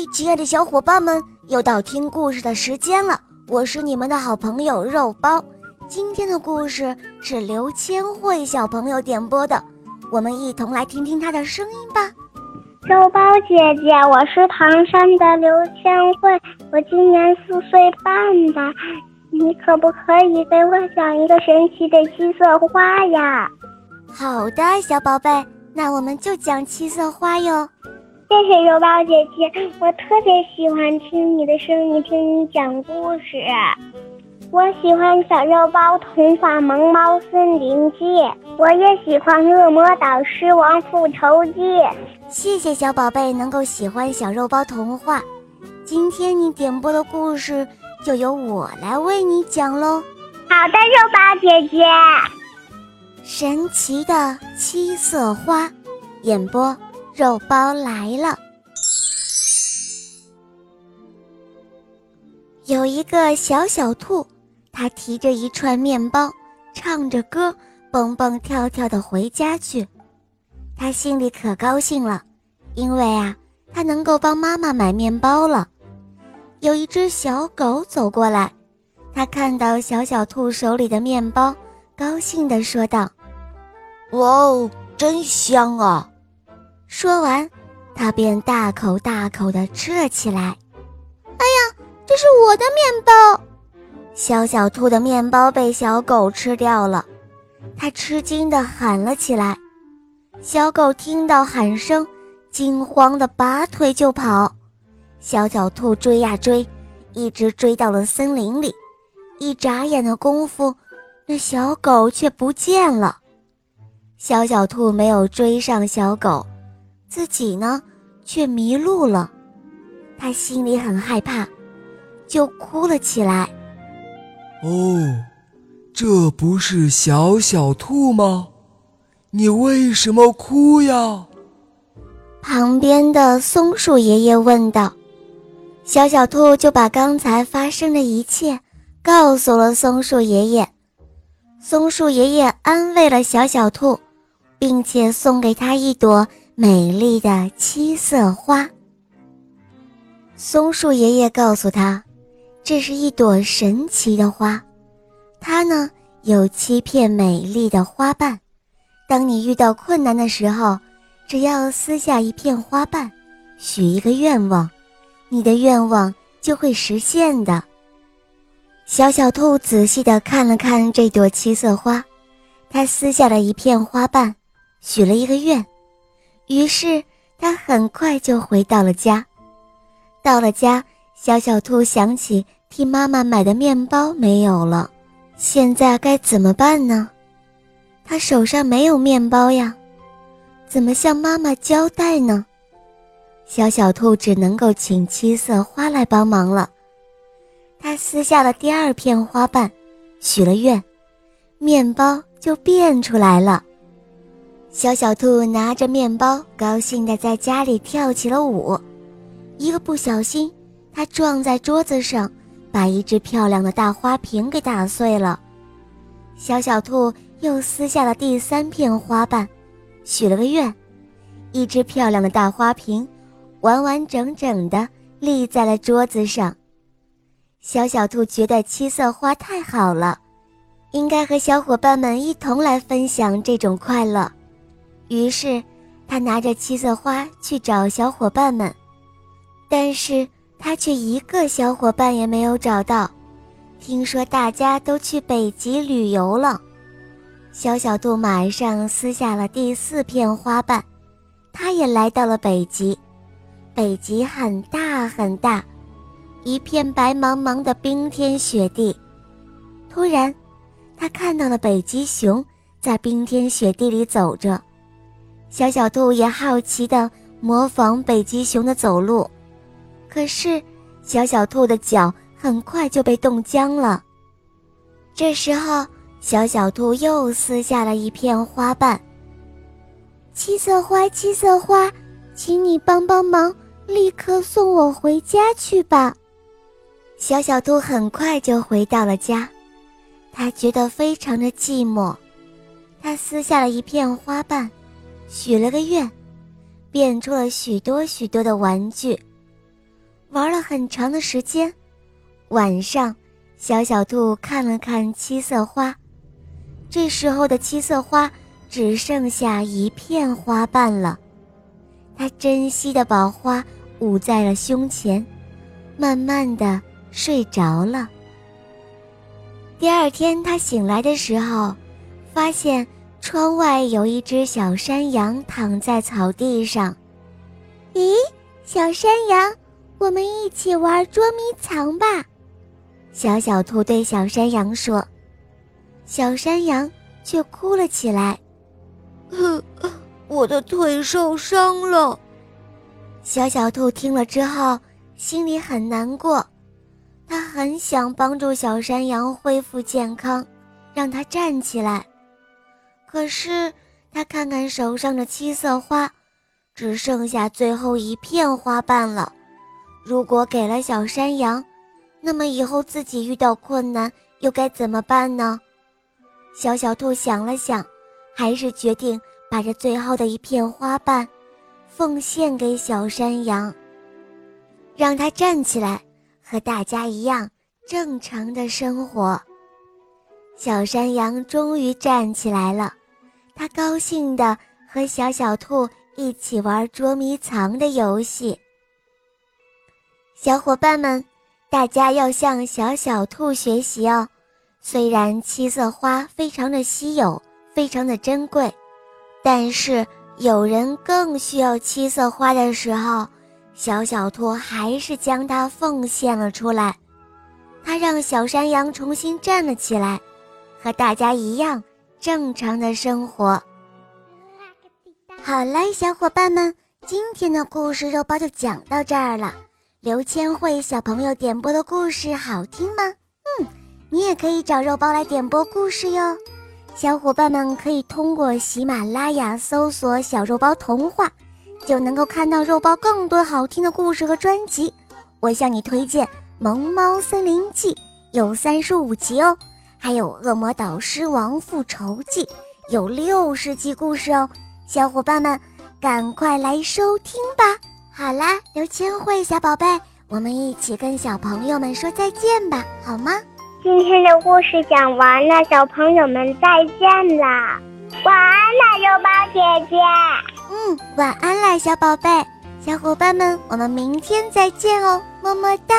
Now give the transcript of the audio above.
嗨，亲爱的小伙伴们，又到听故事的时间了。我是你们的好朋友肉包。今天的故事是刘千惠小朋友点播的，我们一同来听听她的声音吧。肉包姐姐，我是唐山的刘千惠，我今年四岁半了。你可不可以给我讲一个神奇的七色花呀？好的，小宝贝，那我们就讲七色花哟。谢谢肉包姐姐，我特别喜欢听你的声音，听你讲故事。我喜欢《小肉包童话《萌猫森林记》，我也喜欢《恶魔岛狮王复仇记》。谢谢小宝贝能够喜欢小肉包童话。今天你点播的故事就由我来为你讲喽。好的，肉包姐姐。神奇的七色花，演播。肉包来了。有一个小小兔，它提着一串面包，唱着歌，蹦蹦跳跳的回家去。它心里可高兴了，因为啊，它能够帮妈妈买面包了。有一只小狗走过来，它看到小小兔手里的面包，高兴地说道：“哇哦，真香啊！”说完，他便大口大口地吃了起来。哎呀，这是我的面包！小小兔的面包被小狗吃掉了，它吃惊地喊了起来。小狗听到喊声，惊慌地拔腿就跑。小小兔追呀追，一直追到了森林里。一眨眼的功夫，那小狗却不见了。小小兔没有追上小狗。自己呢，却迷路了，他心里很害怕，就哭了起来。哦，这不是小小兔吗？你为什么哭呀？旁边的松树爷爷问道。小小兔就把刚才发生的一切告诉了松树爷爷。松树爷爷安慰了小小兔，并且送给他一朵。美丽的七色花。松树爷爷告诉他，这是一朵神奇的花，它呢有七片美丽的花瓣。当你遇到困难的时候，只要撕下一片花瓣，许一个愿望，你的愿望就会实现的。小小兔仔细地看了看这朵七色花，它撕下了一片花瓣，许了一个愿。于是，他很快就回到了家。到了家，小小兔想起替妈妈买的面包没有了，现在该怎么办呢？他手上没有面包呀，怎么向妈妈交代呢？小小兔只能够请七色花来帮忙了。他撕下了第二片花瓣，许了愿，面包就变出来了。小小兔拿着面包，高兴地在家里跳起了舞。一个不小心，它撞在桌子上，把一只漂亮的大花瓶给打碎了。小小兔又撕下了第三片花瓣，许了个愿，一只漂亮的大花瓶完完整整地立在了桌子上。小小兔觉得七色花太好了，应该和小伙伴们一同来分享这种快乐。于是，他拿着七色花去找小伙伴们，但是他却一个小伙伴也没有找到。听说大家都去北极旅游了，小小兔马上撕下了第四片花瓣，它也来到了北极。北极很大很大，一片白茫茫的冰天雪地。突然，他看到了北极熊在冰天雪地里走着。小小兔也好奇地模仿北极熊的走路，可是小小兔的脚很快就被冻僵了。这时候，小小兔又撕下了一片花瓣。七色花，七色花，请你帮帮忙，立刻送我回家去吧。小小兔很快就回到了家，它觉得非常的寂寞，它撕下了一片花瓣。许了个愿，变出了许多许多的玩具。玩了很长的时间。晚上，小小兔看了看七色花，这时候的七色花只剩下一片花瓣了。它珍惜的把花捂在了胸前，慢慢的睡着了。第二天，他醒来的时候，发现窗外有一只小山羊躺在草地上。咦，小山羊，我们一起玩捉迷藏吧！小小兔对小山羊说。小山羊却哭了起来：“我的腿受伤了。”小小兔听了之后，心里很难过。他很想帮助小山羊恢复健康，让它站起来。可是他看看手上的七色花，只剩下最后一片花瓣了。如果给了小山羊，那么以后自己遇到困难又该怎么办呢？小小兔想了想，还是决定把这最后的一片花瓣奉献给小山羊，让它站起来。和大家一样正常的生活。小山羊终于站起来了，他高兴地和小小兔一起玩捉迷藏的游戏。小伙伴们，大家要向小小兔学习哦。虽然七色花非常的稀有，非常的珍贵，但是有人更需要七色花的时候。小小兔还是将它奉献了出来，它让小山羊重新站了起来，和大家一样正常的生活。好了，小伙伴们，今天的故事肉包就讲到这儿了。刘千惠小朋友点播的故事好听吗？嗯，你也可以找肉包来点播故事哟。小伙伴们可以通过喜马拉雅搜索“小肉包童话”。就能够看到肉包更多好听的故事和专辑。我向你推荐《萌猫森林记》，有三十五集哦；还有《恶魔岛狮王复仇记》，有六十集故事哦。小伙伴们，赶快来收听吧！好啦，刘千惠小宝贝，我们一起跟小朋友们说再见吧，好吗？今天的故事讲完了，小朋友们再见啦！晚安啦，肉包姐姐。嗯，晚安啦，小宝贝，小伙伴们，我们明天再见哦，么么哒。